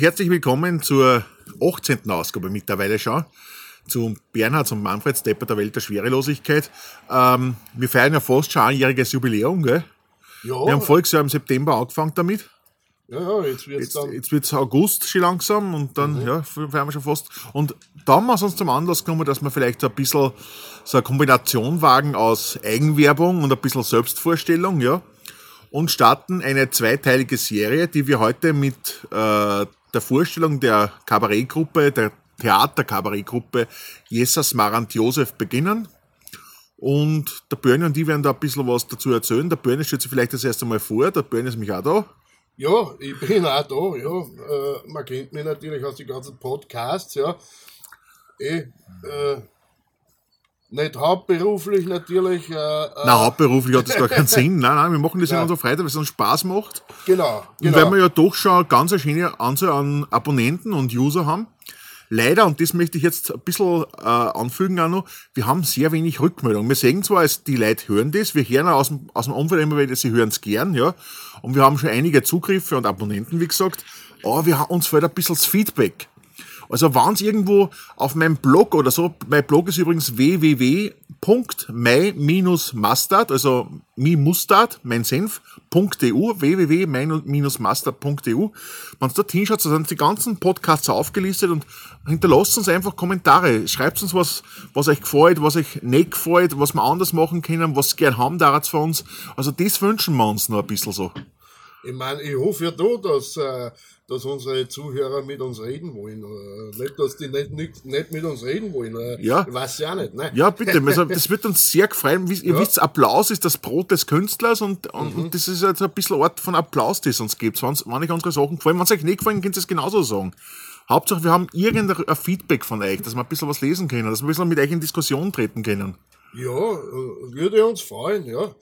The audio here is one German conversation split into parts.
Und herzlich willkommen zur 18. Ausgabe mittlerweile schon zum Bernhard und Manfred Stepper der Welt der Schwerelosigkeit. Ähm, wir feiern ja fast schon einjähriges Jubiläum, gell? Ja, Wir haben voriges Jahr im September angefangen damit. ja, ja, jetzt wird es dann. Mhm. jetzt wird's August schon langsam und dann, ja, feiern wir schon fast. Und da haben wir es uns zum Anlass genommen, dass wir vielleicht so ein bisschen so eine Kombination wagen aus Eigenwerbung und ein bisschen Selbstvorstellung, ja. Und starten eine zweiteilige Serie, die wir heute mit äh, der Vorstellung der Kabarettgruppe, der Theaterkabarettgruppe Jesus Marant Josef beginnen. Und der Börne und die werden da ein bisschen was dazu erzählen. Der Börne stellt sich vielleicht das erste Mal vor, der Börne ist mich auch da. Ja, ich bin auch da, ja. Äh, man kennt mich natürlich aus den ganzen Podcasts, ja. Eh, äh, nicht hauptberuflich natürlich. Äh, äh, Nein, hauptberuflich hat das gar keinen Sinn. Nein, nein, wir machen das in Nein. unserer Freizeit, weil es uns Spaß macht. Genau, Und weil genau. wir ja doch schon eine ganz eine schöne Anzahl an Abonnenten und User haben. Leider, und das möchte ich jetzt ein bisschen äh, anfügen auch noch, wir haben sehr wenig Rückmeldung. Wir sehen zwar, es, die Leute hören das, wir hören aus dem, aus dem Umfeld immer wieder, sie hören es gern, ja. Und wir haben schon einige Zugriffe und Abonnenten, wie gesagt, aber wir haben, uns fehlt ein bisschen das Feedback. Also wenn es irgendwo auf meinem Blog oder so, mein Blog ist übrigens www.my-mustard, also mi mustard, mein Senf.eu, www.my-mustard.eu. Wenn es dort hinschaut, so sind die ganzen Podcasts aufgelistet und hinterlasst uns einfach Kommentare. Schreibt uns was, was euch gefällt, was euch nicht gefällt, was wir anders machen können, was gern haben daran von uns. Also das wünschen wir uns noch ein bisschen so. Ich meine, ich hoffe ja da, dass, äh, dass unsere Zuhörer mit uns reden wollen. Äh, nicht, dass die nicht, nicht, nicht mit uns reden wollen. Äh, Ja. Ich weiß ja nicht, ne? Ja, bitte. Also, das wird uns sehr. Wie- Ihr Ja. wisst, Applaus ist das Brot des Künstlers und, und, Mhm. und das ist jetzt ein bisschen Art von Applaus, das es uns gibt. Wenn, wenn euch unsere Sachen gefallen, wenn es euch nicht gefallen, könnt ihr es genauso sagen. Hauptsache, wir haben irgendein Feedback von euch, dass wir ein bisschen was lesen können, dass wir ein bisschen mit euch in Diskussion treten können. Ja, würde uns freuen, ja.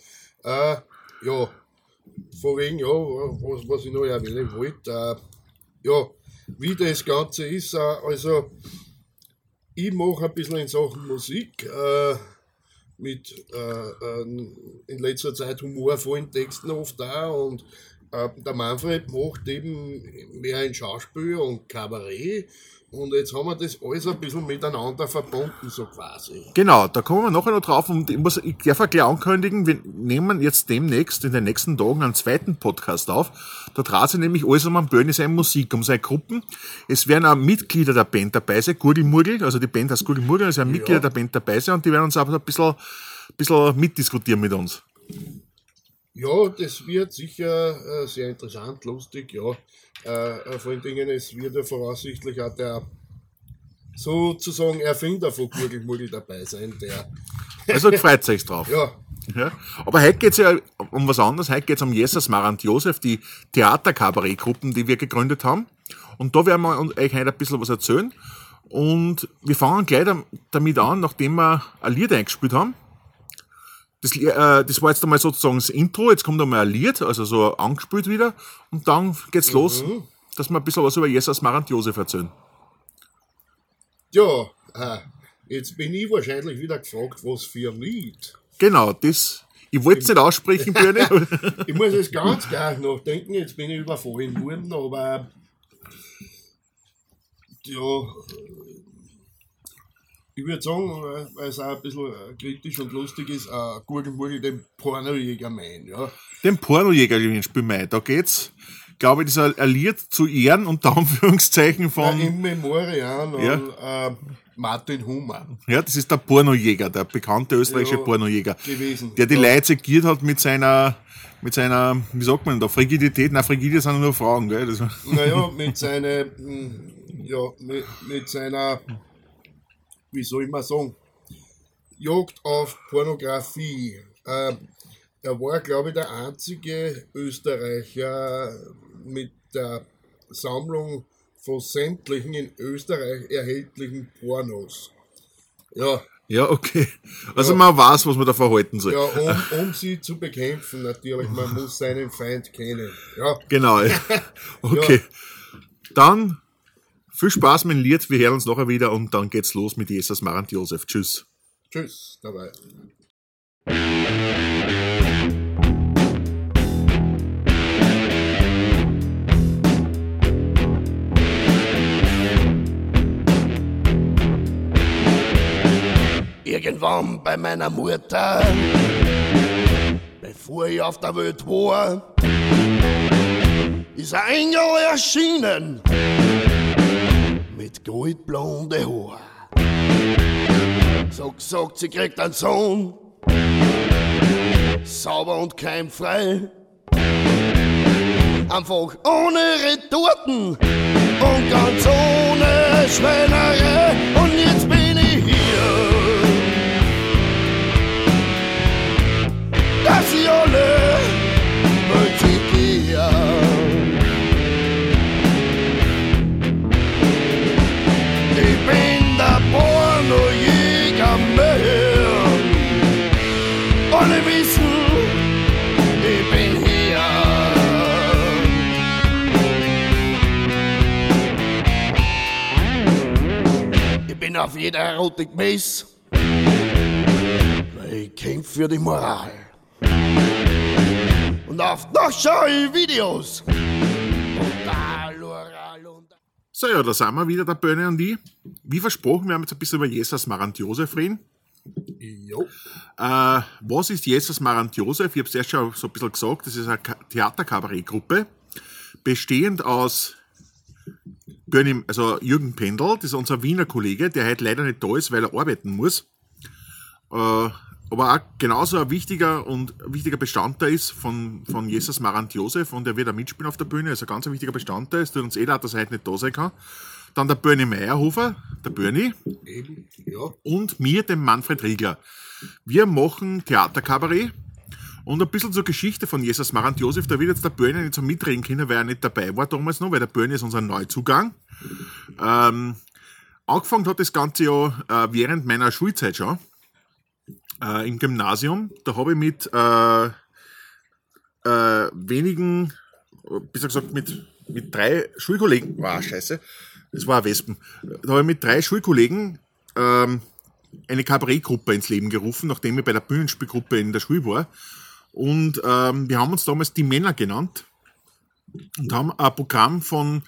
Äh, ja, von wegen, ja, was, was ich noch erwähnen wollte, äh, ja, wie das Ganze ist, äh, also ich mache ein bisschen in Sachen Musik, äh, mit äh, ähm, in letzter Zeit humorvollen Texten oft da und äh, der Manfred macht eben mehr in Schauspiel und Kabarett und jetzt haben wir das alles ein bisschen miteinander verbunden, so quasi. Genau, da kommen wir nachher noch drauf und ich, muss, ich darf auch gleich ankündigen, wir nehmen jetzt demnächst in den nächsten Tagen einen zweiten Podcast auf. Da dreht sich nämlich alles um einen Börni seine Musik, um seine Gruppen. Es werden auch Mitglieder der Band dabei sein, Gurgelmurgel, also die Band heißt Gurgelmurgel, es werden Mitglieder der Band dabei sein und die werden uns auch ein bisschen, ein bisschen mitdiskutieren mit uns. Ja, das wird sicher äh, sehr interessant, lustig, ja. Äh, äh, vor allen Dingen, es wird ja voraussichtlich auch der sozusagen Erfinder von Gurgelmurgel dabei sein, der, Also freut euch drauf. ja, Ja. Aber heute geht's ja um was anderes. Heute geht's um Jesus Marant Josef, die Theaterkabarettgruppen, die wir gegründet haben. Und da werden wir euch heute ein bisschen was erzählen. Und wir fangen gleich dam- damit an, nachdem wir ein Lied eingespielt haben. Das, äh, das war jetzt einmal sozusagen das Intro, jetzt kommt einmal ein Lied, also so angespielt wieder. Und dann geht's los, dass wir ein bisschen was über Jesus Marant Josef erzählen. ja, äh, jetzt bin ich wahrscheinlich wieder gefragt, was für ein Lied. Genau, das, ich wollte es nicht aussprechen, Björn. Ich muss jetzt ganz gleich nachdenken, jetzt bin ich überfallen worden, aber ja, ich würde sagen, äh, weil es auch ein bisschen äh, kritisch und lustig ist, äh, Gurgelmurgel den Pornojäger mein, ja. Den Pornojäger spielen wir ein. Da geht's, glaube ich, das Lied zu Ehren unter Anführungszeichen von, In Memoriam Ja. an äh, Martin Hummer ja, das ist der Pornojäger, der bekannte österreichische Ja, Pornojäger, gewesen. der die Ja. Leute segiert hat mit seiner, mit seiner, wie sagt man da, Frigidität, na, frigide sind nur Frauen, gell, das, Naja, mit seiner, mh, ja, mit, mit seiner, wie soll ich mal sagen, Jagd auf Pornografie. Äh, er war, glaube ich, der einzige Österreicher mit der Sammlung von sämtlichen in Österreich erhältlichen Pornos. Ja, ja, okay. Also Ja. man weiß, was man da verhalten soll. ja um, um sie zu bekämpfen natürlich, man muss seinen Feind kennen. Ja, Genau. Okay. Dann viel Spaß mit dem Lied. Wir hören uns nachher wieder und dann geht's los mit Jesus Marant Josef. Tschüss. Tschüss. Dabei. Irgendwann bei meiner Mutter, bevor ich auf der Welt war, ist ein Engel erschienen mit goldblonde Haar. So gesagt, sie kriegt einen Sohn, sauber und keimfrei. Einfach ohne Retorten und ganz ohne Schweinerei. Und jetzt bin ich hier, auf jeder Erotik Mess. Weil ich kämpfe für die Moral. Und auf noch schaue ich Videos. Total oral und So, ja, da sind wir wieder, der Böhne und ich. Wie versprochen, wir haben jetzt ein bisschen über Jesus Marant Josef reden. Jo. Äh, was ist Jesus Marant Josef? Ich habe es erst schon so ein bisschen gesagt, das ist eine Ka- Theaterkabarettgruppe, bestehend aus Börni, also Jürgen Pendel, das ist unser Wiener Kollege, der heute leider nicht da ist, weil er arbeiten muss. Äh, aber auch genauso ein wichtiger und wichtiger Bestandteil ist von, von Jesus Marant Josef und er wird auch mitspielen auf der Bühne, also ein ganz wichtiger Bestandteil. Es tut uns eh leid, dass er heute nicht da sein kann. Dann der Bernie Meyerhofer, der Bernie, Eben, ja. und mir, dem Manfred Riegler. Wir machen Theaterkabarett und ein bisschen zur Geschichte von Jesus Marant Josef. Da wird jetzt der Börne nicht so mitreden können, weil er nicht dabei war damals noch, weil der Börne ist unser Neuzugang. Ähm, angefangen hat das Ganze ja äh, während meiner Schulzeit schon. Äh, Im Gymnasium. Da habe ich mit äh, äh, wenigen, besser gesagt mit, mit drei Schulkollegen, wow, scheiße, das war ein Wespen. Da habe ich mit drei Schulkollegen ähm, eine Kabarettgruppe ins Leben gerufen, nachdem ich bei der Bühnenspielgruppe in der Schule war. Und ähm, wir haben uns damals die Männer genannt und haben ein Programm von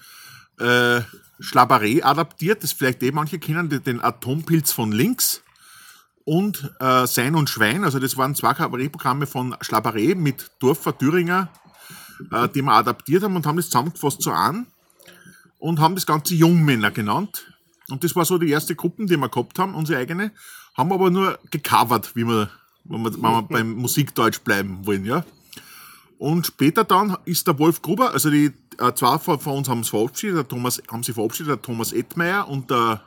äh, Schlabaré adaptiert, das vielleicht eh manche kennen, den- Atompilz von links und äh, Sein und Schwein. Also das waren zwei Kabarettprogramme von Schlabaré mit Dorfer Thüringer, äh, die wir adaptiert haben und haben das zusammengefasst so an und haben das Ganze Jungmänner genannt. Und das war so die erste Gruppe, die wir gehabt haben, unsere eigene. Haben aber nur gecovert, wie wir, wenn wir, wenn wir beim Musikdeutsch bleiben wollen, ja. Und später dann ist der Wolf Gruber, also die äh, zwei von, von uns haben es verabschiedet, der Thomas, haben sie verabschiedet, der Thomas Ettmeier und der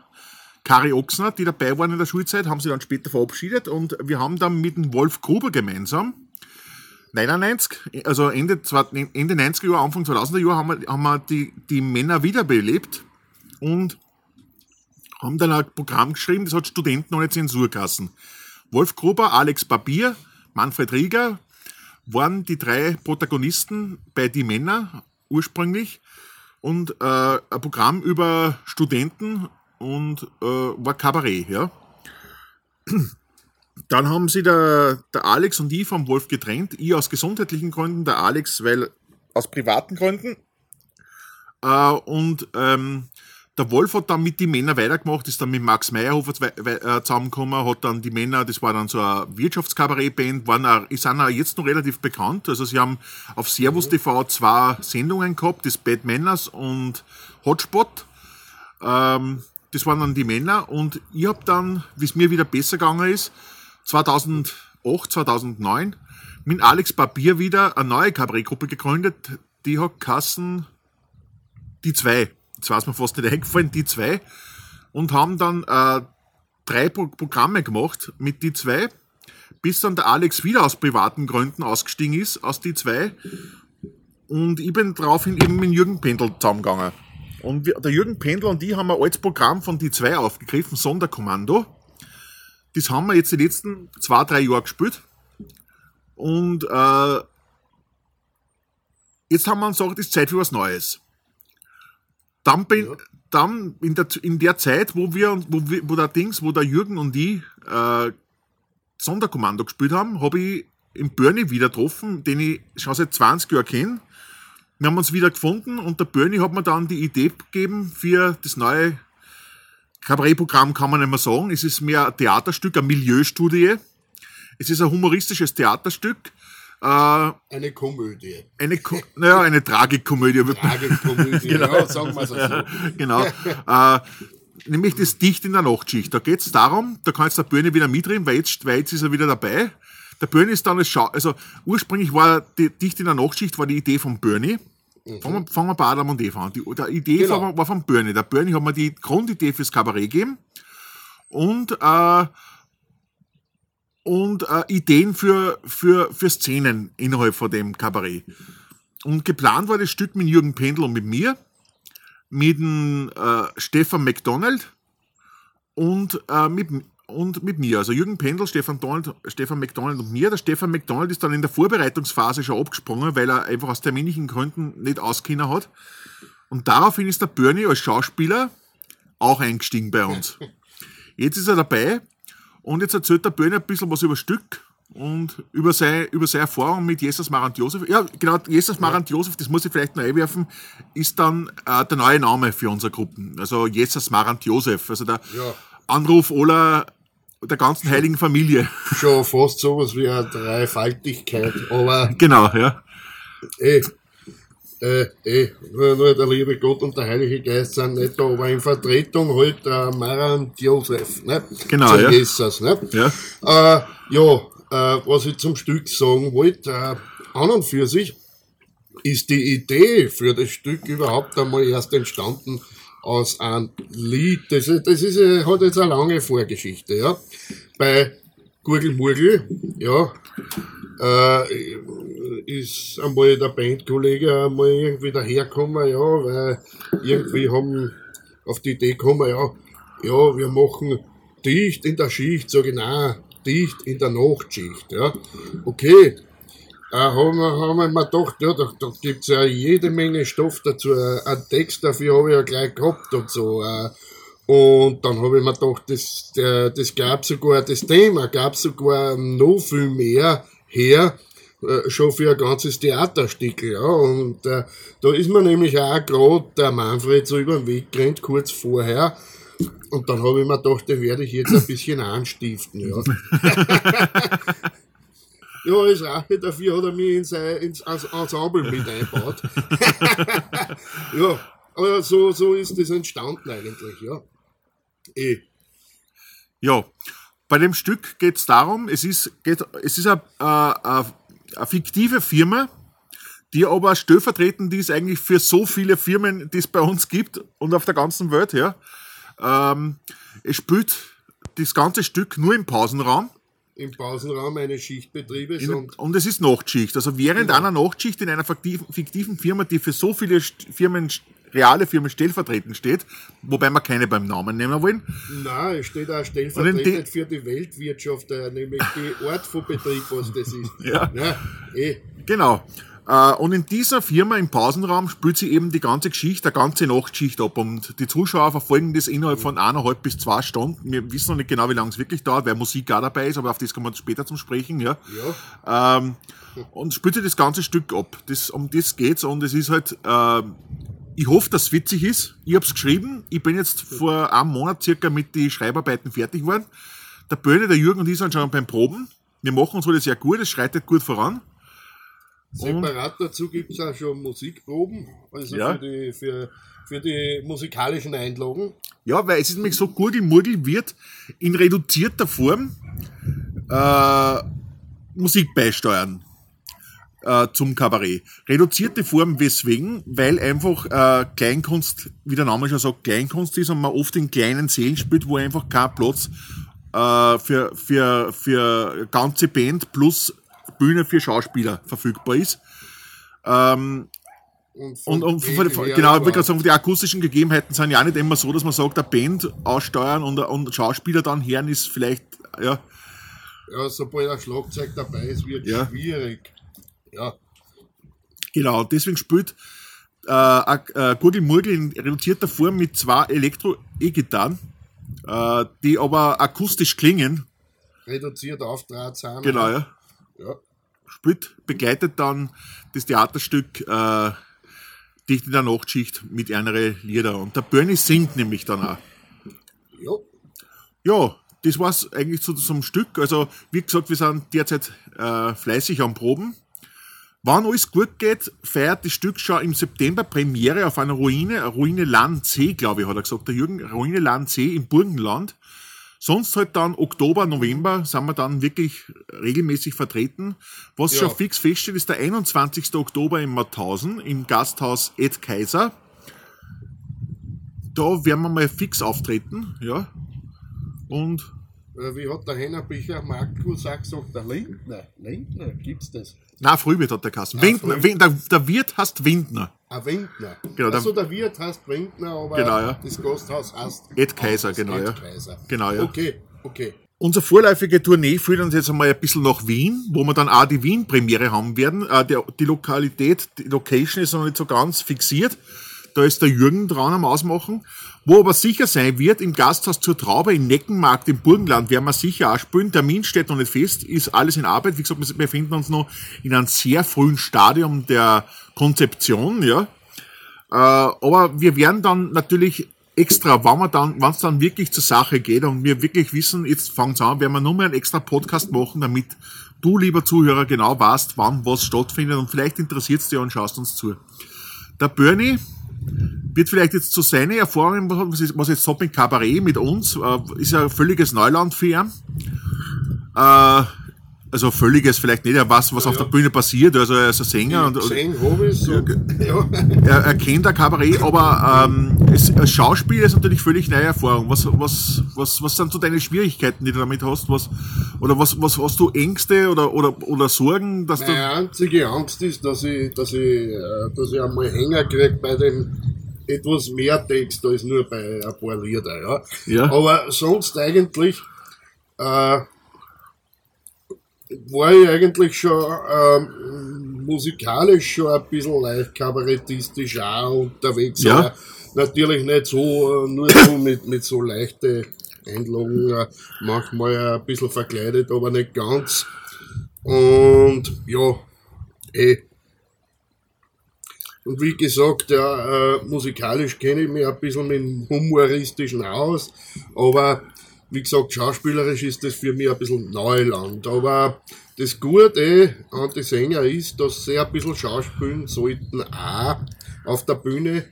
Kari Ochsner, die dabei waren in der Schulzeit, haben sie dann später verabschiedet und wir haben dann mit dem Wolf Gruber gemeinsam 99, also Ende, Ende 90er Jahre, Anfang 2000er Jahre haben wir, haben wir die, die Männer wiederbelebt und haben dann ein Programm geschrieben, das hat Studenten ohne Zensur geheißen. Wolf Gruber, Alex Papier, Manfred Rieger waren die drei Protagonisten bei Die Männer ursprünglich und äh, ein Programm über Studenten und äh, war Kabarett, ja. Dann haben sie der, der Alex und ich vom Wolf getrennt. Ich aus gesundheitlichen Gründen, der Alex, weil aus privaten Gründen. Äh, und ähm, der Wolf hat dann mit die Männer weitergemacht, ist dann mit Max Meyerhofer äh, zusammengekommen, hat dann die Männer, das war dann so eine Wirtschaftskabarettband, waren auch, sind auch jetzt noch relativ bekannt. Also sie haben auf Servus TV zwei Sendungen gehabt, das Bad Manners und Hotspot. Ähm, das waren dann die Männer und ich habe dann, wie es mir wieder besser gegangen ist, 2008, 2009 mit Alex Papier wieder eine neue Kabarettgruppe gegründet, die hat Kassen die zwei. Jetzt es mir fast nicht eingefallen, die zwei. Und haben dann äh, drei Pro Programme gemacht mit die zwei, bis dann der Alex wieder aus privaten Gründen ausgestiegen ist, aus die zwei. Und ich bin daraufhin eben mit Jürgen Pendel zusammengegangen. Und wir, der Jürgen Pendel und ich haben ein altes Programm von die zwei aufgegriffen, Sonderkommando. Das haben wir jetzt die letzten zwei, drei Jahre gespielt. Und äh, jetzt haben wir uns gesagt, es ist Zeit für was Neues. Dann, bin, dann in, der, in der Zeit, wo wir, wo, wir, wo der Dings, wo der Jürgen und ich äh, Sonderkommando gespielt haben, habe ich im Bernie wieder getroffen, den ich schon seit 20 Jahren kenne. Wir haben uns wieder gefunden und der Bernie hat mir dann die Idee gegeben für das neue Kabarettprogramm kann man nicht mehr sagen. Es ist mehr ein Theaterstück, eine Milieustudie. Es ist ein humoristisches Theaterstück. Äh, Eine Komödie. eine, Ko naja, eine Tragikomödie. Tragikomödie, ja, sagen wir es so. genau. äh, nämlich das Dicht in der Nachtschicht. Da geht es darum, da kann jetzt der Böhne wieder mitreden, weil jetzt, weil jetzt ist er wieder dabei. Der Böhne ist dann als Schau also ursprünglich war die Dicht in der Nachtschicht war die Idee von. Fangen wir, fangen wir bei Adam und Eva an. Die, die Idee Genau. war, war von Böhne. Der Böhne hat mir die Grundidee fürs Kabarett gegeben und, äh, und äh, Ideen für, für, für Szenen innerhalb von dem Kabarett. Und geplant war das Stück mit Jürgen Pendel und mit mir, mit dem äh, Stefan McDonald und, äh, mit, und mit mir. Also Jürgen Pendel, Stefan, Donald, Stefan McDonald und mir. Der Stefan McDonald ist dann in der Vorbereitungsphase schon abgesprungen, weil er einfach aus terminlichen Gründen nicht auskennen hat. Und daraufhin ist der Bernie als Schauspieler auch eingestiegen bei uns. Jetzt ist er dabei und jetzt erzählt der Bernie ein bisschen was über Stück und über seine, über seine Erfahrung mit Jesus Marant Josef. Ja, genau, Jesus Marant Josef, das muss ich vielleicht noch einwerfen, ist dann äh, der neue Name für unsere Gruppen. Also Jesus Marant Josef. Also der Ja. Anruf aller der ganzen heiligen Familie. Schon fast sowas wie eine Dreifaltigkeit, aber genau, ja. eh, äh, eh, nur, nur der liebe Gott und der Heilige Geist sind nicht da, aber in Vertretung halt der Mara und Josef, ne? Genau, Zum ja. Jesus, ne? Ja. Äh, ja, äh, was ich zum Stück sagen wollte, äh, an und für sich ist die Idee für das Stück überhaupt einmal erst entstanden aus einem Lied. Das, das ist, äh, hat jetzt eine lange Vorgeschichte, ja. Bei Gurgelmurgel, ja, äh, ist einmal der Bandkollege einmal irgendwie dahergekommen, ja, weil irgendwie haben auf die Idee gekommen, ja, ja, wir machen dicht in der Schicht, sage ich, nein, dicht in der Nachtschicht, ja. Okay, äh, haben, haben wir mir gedacht, ja, da, da gibt's ja jede Menge Stoff dazu, äh, einen Text dafür habe ich ja gleich gehabt und so, äh, und dann habe ich mir gedacht, das, der, das gab sogar, das Thema gab sogar noch viel mehr her, äh, schon für ein ganzes Theaterstück, ja. Und äh, da ist mir nämlich auch gerade der Manfred so über den Weg gerannt, kurz vorher. Und dann habe ich mir gedacht, den werde ich jetzt ein bisschen anstiften, ja. ja, als Rache dafür hat er mich in sein, ins Ens- Ensemble mit eingebaut. ja, aber so, so ist das entstanden eigentlich, ja. Eh. Ja, bei dem Stück geht es darum, es ist, geht, es ist eine, eine, eine fiktive Firma, die aber stellvertretend ist eigentlich für so viele Firmen, die es bei uns gibt und auf der ganzen Welt. Ja. Ähm, es spielt das ganze Stück nur im Pausenraum Im Pausenraum eines Schichtbetriebes in, und und es ist Nachtschicht. Also während einer Nachtschicht in einer fiktiven, Firma, die für so viele Firmen, reale Firmen stellvertretend steht, wobei wir keine beim Namen nehmen wollen, Nein, es steht auch stellvertretend für die Weltwirtschaft, äh, nämlich die Art von Betrieb, was das ist. Ja. ja eh. Genau. Äh, Und in dieser Firma im Pausenraum spielt sie eben die ganze Geschichte, die ganze Nachtschicht ab. Und die Zuschauer verfolgen das innerhalb von eineinhalb bis zwei Stunden. Wir wissen noch nicht genau, wie lange es wirklich dauert, weil Musik auch dabei ist, aber auf das kommen wir später zum Sprechen. Ja. Ja. Ähm, und spielt sie das ganze Stück ab. Das, um das geht's und es ist halt, äh, ich hoffe, dass es witzig ist. Ich hab's geschrieben. Ich bin jetzt vor einem Monat circa mit den Schreibarbeiten fertig geworden. Der Böhne, der Jürgen und ich sind schon beim Proben. Wir machen uns alles sehr gut, es schreitet gut voran. Separat dazu gibt es auch schon Musikproben, also Ja. für, die, für, für die musikalischen Einlagen. Ja, weil es ist nämlich so, Gurgelmurgel wird in reduzierter Form äh, Musik beisteuern äh, zum Kabarett. Reduzierte Form weswegen? Weil einfach äh, Kleinkunst, wie der Name schon sagt, Kleinkunst ist und man oft in kleinen Sälen spielt, wo einfach kein Platz äh, für, für, für ganze Band plus Bühne für Schauspieler verfügbar ist. Und, Und, von und von, genau, ich würde gerade sagen, die akustischen Gegebenheiten sind ja auch nicht immer so, dass man sagt, eine Band aussteuern und, und Schauspieler dann hören ist vielleicht, ja, Ja, sobald ein Schlagzeug dabei ist, wird Ja. schwierig. Ja, genau. Deswegen spielt äh, äh, Gurgelmurgel in reduzierter Form mit zwei Elektro-E-Gitarren, äh, die aber akustisch klingen. reduziert Auftrag sind. Genau, ja. ja. Spielt, begleitet dann das Theaterstück äh, Dicht in der Nachtschicht mit anderen Lieder. Und der Bernie singt nämlich dann auch. Ja. Ja, das war's eigentlich zu so einem Stück. Also, wie gesagt, wir sind derzeit äh, fleißig am Proben. Wann alles gut geht, feiert das Stück schon im September Premiere auf einer Ruine, Ruine Land C, glaube ich, hat er gesagt, der Jürgen, Ruine Land C im Burgenland. Sonst halt dann Oktober, November sind wir dann wirklich regelmäßig vertreten. Was Ja. schon fix feststeht, ist der 21. Oktober in Mauthausen im Gasthaus Ed Kaiser. Da werden wir mal fix auftreten, ja. Und Wie hat der Hennerbicher Markus auch gesagt, der Lindner, Lindner, gibt's das? Na, Frühwirt hat der Kasten. Windner, Frühwirt. Wind, der, der Wirt heißt Windner. Ein Windner. Genau, der- also der Wirt heißt Windner, aber Genau, ja. das Gasthaus heißt Ed Kaiser, genau, Ed ja. Kaiser. Genau, ja. Okay, okay. Unsere vorläufige Tournee führt uns jetzt einmal ein bisschen nach Wien, wo wir dann auch die Wien-Premiere haben werden. Äh, die Lokalität, die Location ist noch nicht so ganz fixiert. Da ist der Jürgen dran am Ausmachen. Wo aber sicher sein wird, im Gasthaus zur Traube in Neckenmarkt im Burgenland werden wir sicher auch spielen. Termin steht noch nicht fest, ist alles in Arbeit. Wie gesagt, wir befinden uns noch in einem sehr frühen Stadium der Konzeption, ja. Äh, aber wir werden dann natürlich extra, wenn wir dann, wenn es dann wirklich zur Sache geht und wir wirklich wissen, jetzt fangt's an, werden wir nur mal einen extra Podcast machen, damit du, lieber Zuhörer, genau weißt, wann was stattfindet und vielleicht interessiert's dich und schaust uns zu. Der Bernie wird vielleicht jetzt zu seinen Erfahrungen, was ist- was jetzt hat mit Kabarett mit uns, äh, ist ja völliges Neuland für ihn. Äh, also völliges vielleicht nicht, er weiß, was auf der Bühne passiert, also er ist ein Sänger und, und habe ich so. Ja. er, er kennt ein Kabarett, aber ähm, es, Schauspiel ist natürlich völlig neue Erfahrung. Was, was, was, was sind so deine Schwierigkeiten, die du damit hast? Was, oder was, was hast du Ängste oder, oder, oder Sorgen, dass Meine einzige Angst ist, dass ich, dass ich, äh, dass ich einmal Hänger krieg bei dem etwas mehr Text als nur bei ein paar Lieder, ja. Ja. Aber sonst eigentlich, äh, war ich eigentlich schon ähm, musikalisch schon ein bisschen leicht kabarettistisch auch unterwegs. Ja. Aber natürlich nicht so, äh, nur so mit, mit so leichte Einlagen, äh, manchmal ein bisschen verkleidet, aber nicht ganz. Und ja, eh. Und wie gesagt, ja, äh, musikalisch kenne ich mich ein bisschen mit dem Humoristischen aus, aber wie gesagt, schauspielerisch ist das für mich ein bisschen Neuland. Aber das Gute an die Sänger ist, dass sie ein bisschen schauspielen sollten, auch auf der Bühne.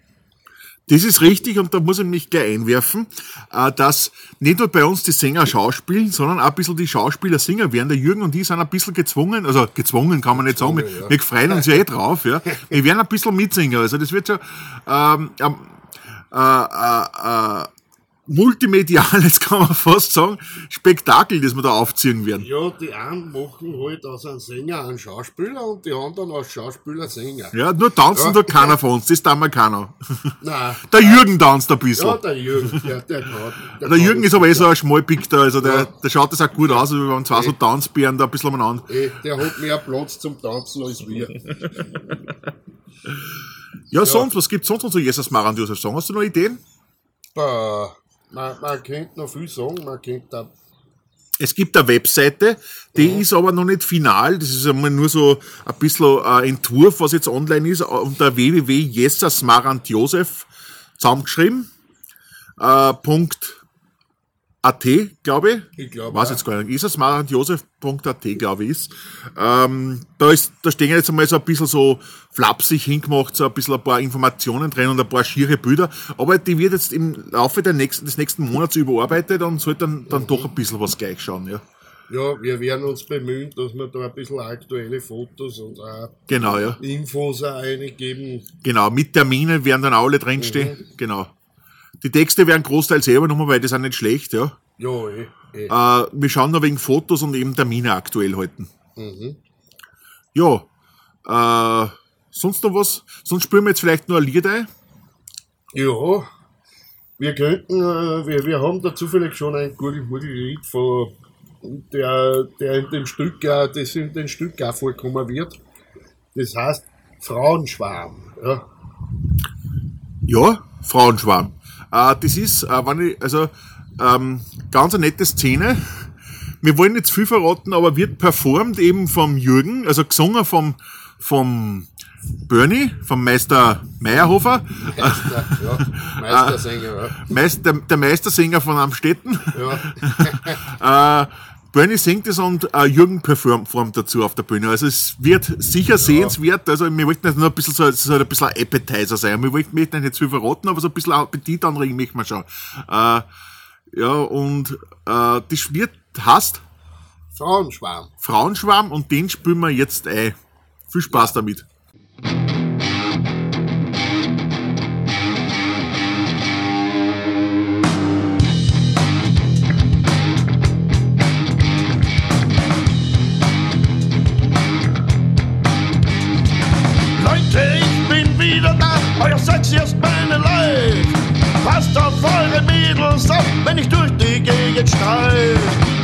Das ist richtig und da muss ich mich gleich einwerfen, äh, dass nicht nur bei uns die Sänger schauspielen, sondern auch ein bisschen die Schauspieler Sänger werden. Der Jürgen und ich sind ein bisschen gezwungen, also gezwungen kann man nicht sagen, ja. wir freuen uns ja eh drauf, ja. Wir werden ein bisschen Mitsinger, also das wird schon ähm, ähm, äh, äh, äh, multimedial, jetzt kann man fast sagen, Spektakel, das wir da aufziehen werden. Ja, die einen machen halt aus einem Sänger einen Schauspieler und die anderen aus Schauspieler Sänger. Ja, nur tanzen Ja. tut keiner von uns, das tun wir keiner. Nein, Der Jürgen tanzt ein bisschen. ja, der Jürgen, der, der kann. Der, Der Jürgen ist aber eh so ein Schmalpickter, also der, Ja. der schaut das auch gut aus, wir haben zwei so Tanzbären da ein bisschen umeinander. Eh, der hat mehr Platz zum Tanzen als wir. Ja, sonst, was gibt's sonst noch zu Jesus Maran Josef sagen? Hast du noch Ideen? Äh, man, man könnte noch viel sagen, man könnte da Es gibt eine Webseite, die ist aber noch nicht final. Das ist einmal nur so ein bisschen ein Entwurf, was jetzt online ist, unter www.jesasmarantjosef zusammengeschrieben. Äh, Punkt .at, glaube ich. Ich glaube Weiß auch. jetzt gar nicht. Isasmarantjosef.at, glaube ich, ist. Ähm, da ist, da stehen jetzt einmal so ein bisschen so flapsig hingemacht, so ein bisschen ein paar Informationen drin und ein paar schiere Bilder. Aber die wird jetzt im Laufe der nächsten, des nächsten Monats überarbeitet und soll dann, dann doch ein bisschen was gleich schauen, ja. Ja, wir werden uns bemühen, dass wir da ein bisschen aktuelle Fotos und auch Genau, ja. Infos auch eingeben. Genau, mit Terminen werden dann alle drinstehen. Genau. Die Texte werden großteils selber nochmal, weil die sind nicht schlecht, ja. Ja, eh, eh. Äh, wir schauen nur wegen Fotos und eben Termine aktuell halten. Mhm. Ja, äh, sonst noch was? Sonst spielen wir jetzt vielleicht nur ein Lied ein. Ja, wir könnten, äh, wir, wir haben da zufällig schon ein gutes Lied von, der, der in dem Stück, äh, das in dem Stück auch vorkommen wird. Das heißt Frauenschwarm. Ja. Ja, Frauenschwarm. Äh, das ist, äh, wenn ich, also, ähm, ganz eine nette Szene. Wir wollen zu viel verraten, aber wird performt eben vom Jürgen, also gesungen vom, vom, Bernie vom Meister Meyerhofer, Meister, ja. Meistersänger, ja. Meist, der, der Meistersänger von Amstetten. ja. Äh, Bernie singt es und äh, Jürgen performt dazu auf der Bühne. Also es wird sicher sehenswert. Also wir wollten jetzt nur ein bisschen so, es soll ein bisschen ein Appetizer sein. Wir wollten nicht nicht zu viel verraten, aber so ein bisschen Appetit anregen möchten wir schon. Äh, ja, und äh, das wird heißt Frauenschwarm. Frauenschwarm und den spülen wir jetzt ein. Viel Spaß damit.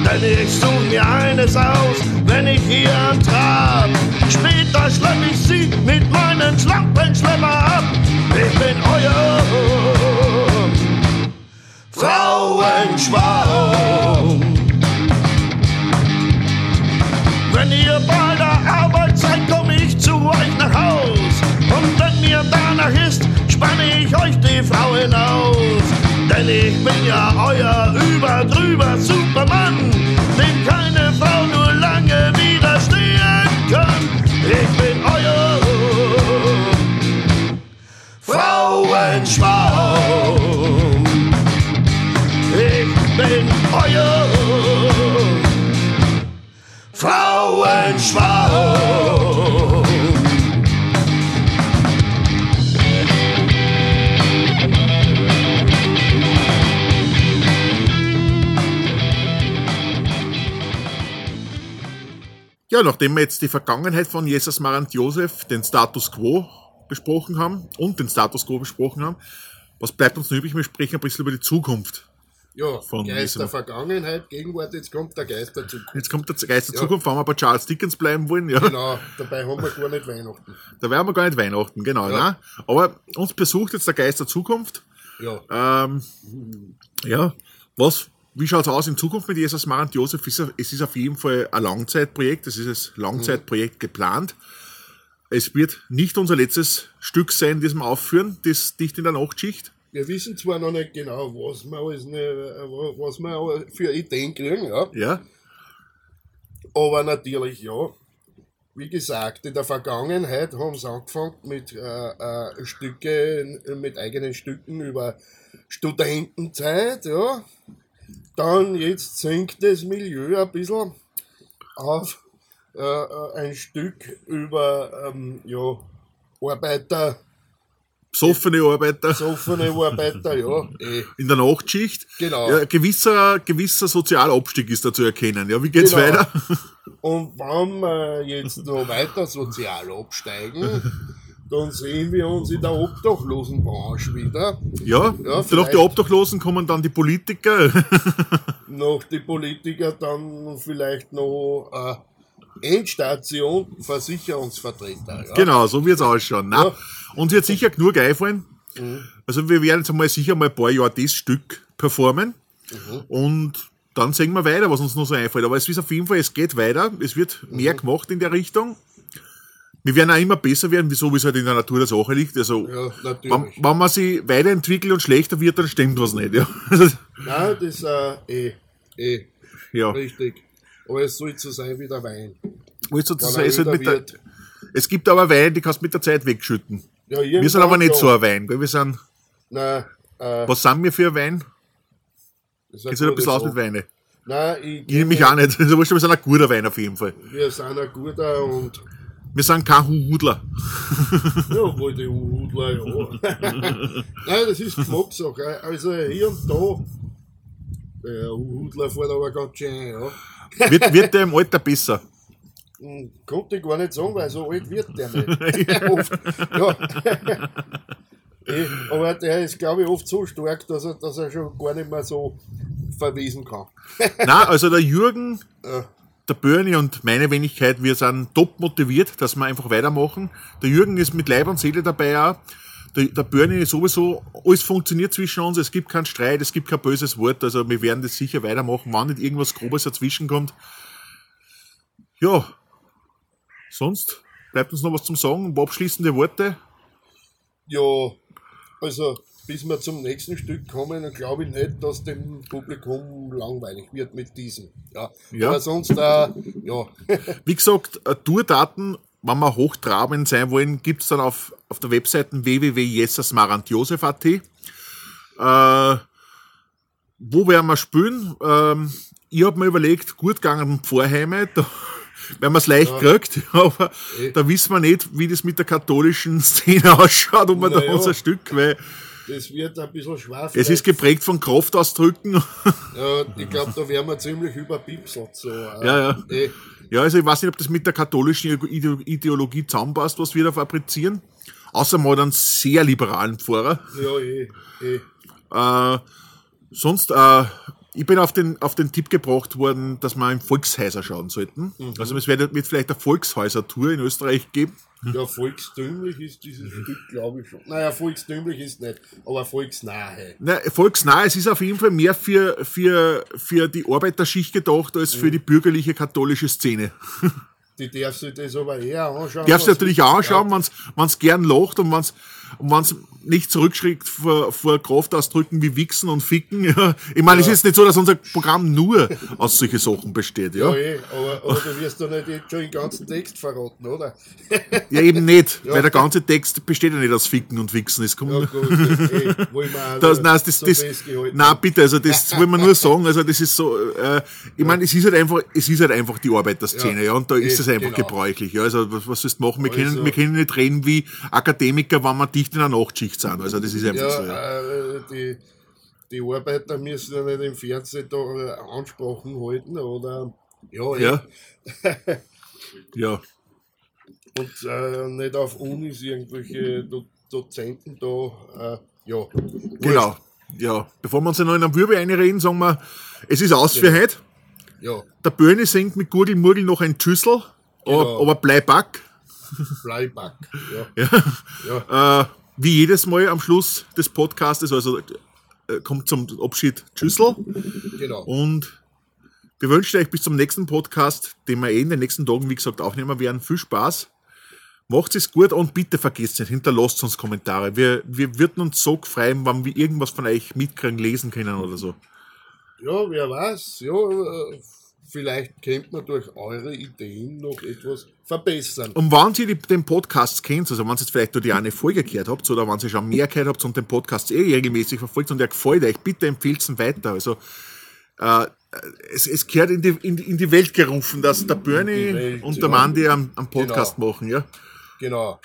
Denn ich such mir eines aus, wenn ich hier antrab. Später schlepp ich sie mit meinen Schlampenschlepper ab. Ich bin euer Frauenschwarm. Wenn ihr bei der Arbeit seid, komm ich zu euch nach Haus. Und wenn mir danach ist, spanne ich euch die Frauen aus. Denn ich bin ja euer überdrüber Supermann, Ja, nachdem wir jetzt die Vergangenheit von Jesus Marant Josef, den Status Quo besprochen haben und den Status Quo besprochen haben, was bleibt uns noch übrig? Wir sprechen ein bisschen über die Zukunft. Ja, Von Geist der Vergangenheit, Gegenwart, jetzt kommt der Geist der Zukunft. Jetzt kommt der Geist der Ja. Zukunft, wenn wir bei Charles Dickens bleiben wollen. Ja. Genau, dabei haben wir gar nicht Weihnachten. Da wären wir gar nicht Weihnachten, genau. Ja. Aber uns besucht jetzt der Geist der Zukunft. Ja, Ähm, ja, was, wie schaut's aus in Zukunft mit Jesus Marant Josef? Ist, es ist auf jeden Fall ein Langzeitprojekt, es ist ein Langzeitprojekt geplant. Es wird nicht unser letztes Stück sein, das wir aufführen, das dicht in der Nachtschicht. wir wissen zwar noch nicht genau, was wir alles nicht, äh, was wir für Ideen kriegen, ja. Ja, Aber natürlich, ja. Wie gesagt, in der Vergangenheit haben sie angefangen mit äh, äh, Stücke, mit eigenen Stücken über Studentenzeit, ja. Dann jetzt sinkt das Milieu ein bisschen auf äh, äh, ein Stück über ähm, ja, Arbeiter, besoffene Arbeiter besoffene Arbeiter, ja. Eh. in der Nachtschicht. Genau. Ja, gewisser, gewisser sozialer Abstieg ist da zu erkennen. Ja, wie geht's Genau. weiter? Und wenn wir jetzt noch weiter sozial absteigen, dann sehen wir uns in der Obdachlosenbranche wieder. Ja, Ja, nach vielleicht- die Obdachlosen kommen dann die Politiker. Noch die Politiker dann vielleicht noch äh, Endstation Versicherungsvertreter. Ja? Genau, so wird's ausschauen. Na, Ja. Uns wird sicher genug einfallen. Mhm. Also wir werden jetzt einmal sicher mal ein paar Jahre das Stück performen. Mhm. Und dann sehen wir weiter, was uns noch so einfällt. Aber es ist auf jeden Fall, es geht weiter. Es wird mehr Mhm. gemacht in der Richtung. Wir werden auch immer besser werden, wieso wie es halt in der Natur der Sache liegt. Also, Ja, wenn, wenn man sich weiterentwickelt und schlechter wird, dann stimmt was nicht. Ja, Nein, das ist äh, eh, eh ja. richtig. Aber es soll so sein wie der Wein. Sozusagen, er es, halt mit der, es gibt aber Wein, die kannst du mit der Zeit wegschütten. Ja, Wir sind aber nicht so ein Wein. Gell? Wir sind, Nein, äh, was sind wir für ein Wein? das Ich ein bisschen aus mit Wein. Weine. Nein, ich, Ich mich auch nicht. Also, wir sind ein guter Wein auf jeden Fall. wir sind ein guter und Wir sind kein Hudler. Ja, wohl die Hudler, ja. Nein, das ist Geschmackssache. Also hier und da. Der Hudler fährt aber ganz schön, ja. Wird, wird der im Alter besser? Hm, Konnte ich gar nicht sagen, weil so alt wird der nicht. oft. Ja. Eh, aber der ist, glaube ich, oft so stark, dass er, dass er schon gar nicht mehr so verwiesen kann. Nein, also der Jürgen, Ja. Der Bernie und meine Wenigkeit, wir sind top motiviert, dass wir einfach weitermachen. Der Jürgen ist mit Leib und Seele dabei auch. Der, der Bernie ist sowieso, alles funktioniert zwischen uns, es gibt keinen Streit, es gibt kein böses Wort, also wir werden das sicher weitermachen, wenn nicht irgendwas Grobes dazwischen kommt. Ja, sonst bleibt uns noch was zum Sagen? Abschließende Worte? Ja, also bis wir zum nächsten Stück kommen, glaube ich nicht, dass dem Publikum langweilig wird mit diesem. Ja, Ja. aber sonst, äh, ja, Wie gesagt, äh, Tourdaten, wenn wir hochtrabend sein wollen, gibt es dann auf, auf der Webseite www.jessasmarantjosef.at. Äh, wo werden wir spielen? Ähm, ich habe mir überlegt, gut gegangen Pfarrheime, da werden wir es leicht gekriegt, aber Eh. da wissen wir nicht, wie das mit der katholischen Szene ausschaut, ob wir da Naja. unser Stück, weil das wird ein bisschen schwer. es ist geprägt von Kraftausdrücken. Ja, ich glaube, da wären wir ziemlich überpipselt. So. äh, Ja, ja. eh. Ja, also ich weiß nicht, ob das mit der katholischen Ide- Ideologie zusammenpasst, was wir da fabrizieren. Außer mal einen sehr liberalen Pfarrer. Ja, eh, eh. Äh, sonst, äh, ich bin auf den, auf den Tipp gebracht worden, dass wir in Volkshäuser schauen sollten. Also es wird, wird vielleicht eine Volkshäuser-Tour in Österreich geben. Ja, volkstümlich ist dieses Stück, glaube ich schon. Naja, volkstümlich ist nicht, aber volksnahe. Na, volksnah, es ist auf jeden Fall mehr für, für, für die Arbeiterschicht gedacht, als für die bürgerliche katholische Szene. Die darf sich das aber eher anschauen. Darfst du natürlich auch anschauen, wenn's wenn's gern lacht und wenn's und wenn's nicht zurückschreckt vor, vor Kraftausdrücken wie Wichsen und Ficken. Ja. Ich meine, es ist nicht so, dass unser Programm nur aus solchen Sachen besteht. Ja, Ja, eh, aber, aber du wirst doch nicht schon den ganzen Text verraten, oder? ja eben nicht, Ja. weil der ganze Text besteht ja nicht aus Ficken und Wichsen. Es kommt Ja, gut, das, eh, wollen wir Das, nein, das, so das, nein, bitte, also das wollen wir nur sagen, also das ist so, äh, ich meine, es ist halt einfach, es ist halt einfach die Arbeiterszene, Ja, ja, und da ist eh, es einfach genau. gebräuchlich, ja, also was, was sollst du machen, wir können, Also- wir können nicht reden wie Akademiker, wenn wir dicht in einer Nachtschicht sind, also das ist einfach Ja, so, ja. äh, die, die Arbeiter müssen ja nicht im Fernsehen da äh, Ansprachen halten, oder? Ja, eh. Ja. ja. Und äh, nicht auf Unis irgendwelche Do Dozenten da, äh, ja. Genau. Ja, bevor wir uns ja noch in einen Wirbel einreden, sagen wir, es ist aus für heute. Ja, Der Böhne singt mit Gurgelmurgel noch ein Tschüssel, aber, Genau. aber Bleiback. Bleiback. Ja. ja. Äh, wie jedes Mal am Schluss des Podcastes, also äh, kommt zum Abschied Tschüssel. genau. Und wir wünschen euch bis zum nächsten Podcast, den wir eh in den nächsten Tagen, wie gesagt, aufnehmen werden. Viel Spaß. Macht es gut und bitte vergesst nicht, hinterlasst uns Kommentare. Wir, wir würden uns so freuen, wenn wir irgendwas von euch mitkriegen, lesen können oder so. Ja, wer weiß, ja, äh, vielleicht könnte man durch eure Ideen noch etwas verbessern. Und wenn ihr die, den Podcast kennt, also wenn ihr jetzt vielleicht nur die eine Folge gehört habt oder wenn ihr schon mehr gehört habt und den Podcast eh regelmäßig verfolgt und er gefällt euch, bitte empfehlt ihn weiter. Also äh, es, es gehört in die, in, in die Welt gerufen, dass der Bernie und der ja. Mandy am, am Podcast Genau. machen, ja. Genau.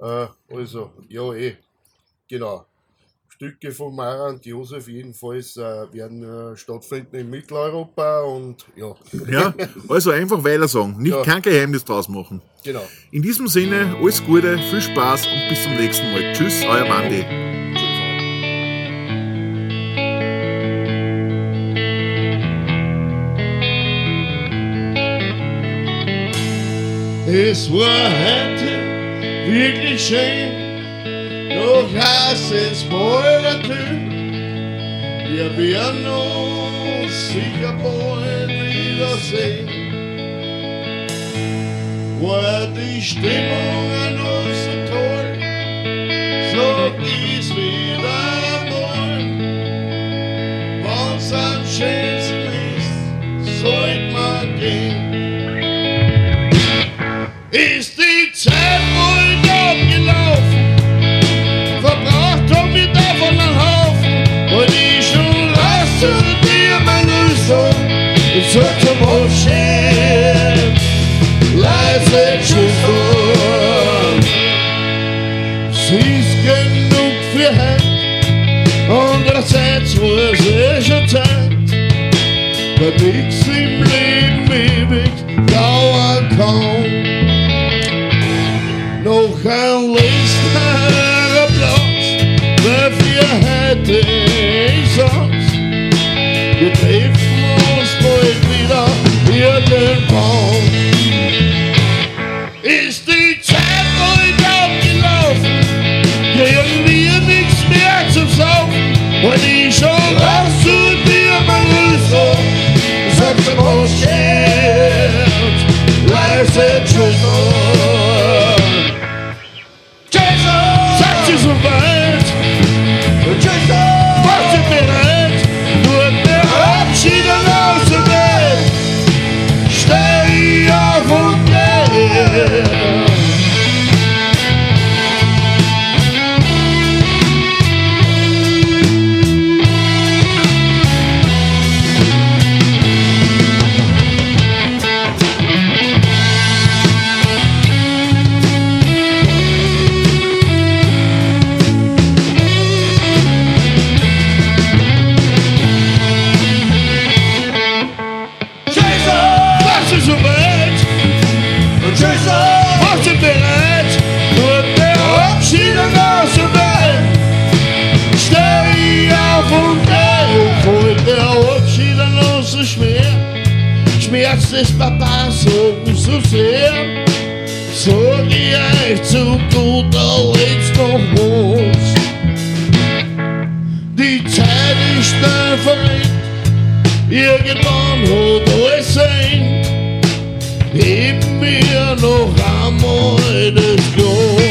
Äh, also, ja, eh. Genau. Stücke von Mara und Josef jedenfalls äh, werden äh, stattfinden in Mitteleuropa und ja, ja. Also einfach weiter sagen, nicht Ja. kein Geheimnis draus machen. genau. In diesem Sinne, alles Gute, viel Spaß und bis zum nächsten Mal. Tschüss, euer Mandy. Es war heute wirklich schön, doch heißt es bald natürlich. Wir werden uns sicher bald wiedersehen. War die Stimmung an uns so und so zum Abschied. Leise Tschüss, Sie ist genug für heute, andererseits war es eh schon Zeit, weil nix im Leben ewig dauern kann noch ein Tschüss auf. Warst du bereit zur Verabschiedung aus dem Bett? Steh auf und geh, und der Verabschiedung aus dem Schmerz. Schmerz des Papas so zu sehr. Sag ich euch zu guter Letzt noch muss. Die Zeit ist schnell verrückt, irgendwann hat alles sein. Geben wir noch einmal das Glas.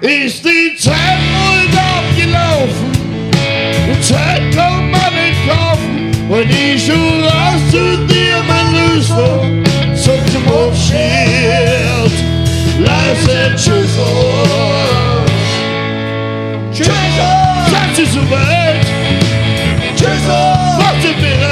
Ist die Zeit wohl abgelaufen? Die Zeit kann man nicht kaufen. Und ich schon raus zu dir, mein Rüster, sag zum Abschied, leise Tschüss. Tschüss, seid ihr so weit? Tschüss, wart ihr